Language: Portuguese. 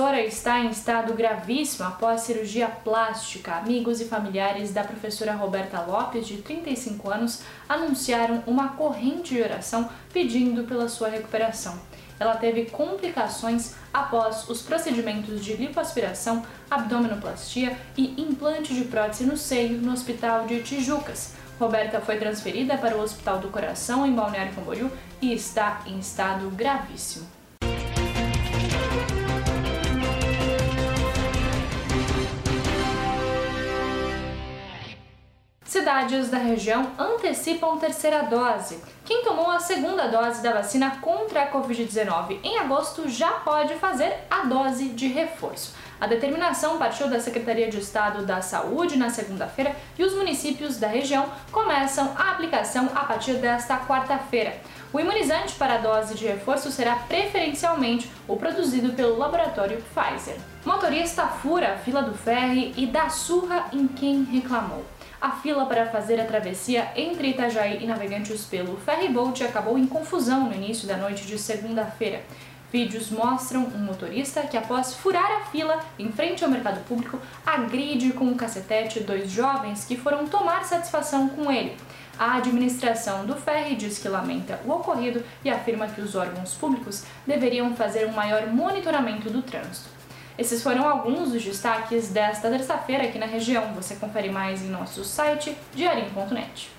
professora está em estado gravíssimo após cirurgia plástica. Amigos e familiares da professora Roberta Lopes, de 35 anos, anunciaram uma corrente de oração pedindo pela sua recuperação. Ela teve complicações após os procedimentos de lipoaspiração, abdominoplastia e implante de prótese no seio no Hospital de Tijucas. Roberta foi transferida para o Hospital do Coração em Balneário Camboriú e está em estado gravíssimo. Cidades da região antecipam terceira dose. Quem tomou a segunda dose da vacina contra a Covid-19 em agosto já pode fazer a dose de reforço. A determinação partiu da Secretaria de Estado da Saúde na segunda-feira e os municípios da região começam a aplicação a partir desta quarta-feira. O imunizante para a dose de reforço será preferencialmente o produzido pelo laboratório Pfizer. Motorista fura a fila do ferry e dá surra em quem reclamou. A fila para fazer a travessia entre Itajaí e Navegantes pelo ferryboat acabou em confusão no início da noite de segunda-feira. Vídeos mostram um motorista que, após furar a fila em frente ao mercado público, agride com um cacetete dois jovens que foram tomar satisfação com ele. A administração do ferry diz que lamenta o ocorrido e afirma que os órgãos públicos deveriam fazer um maior monitoramento do trânsito. Esses foram alguns dos destaques desta terça-feira aqui na região. Você confere mais em nosso site diarinho.net.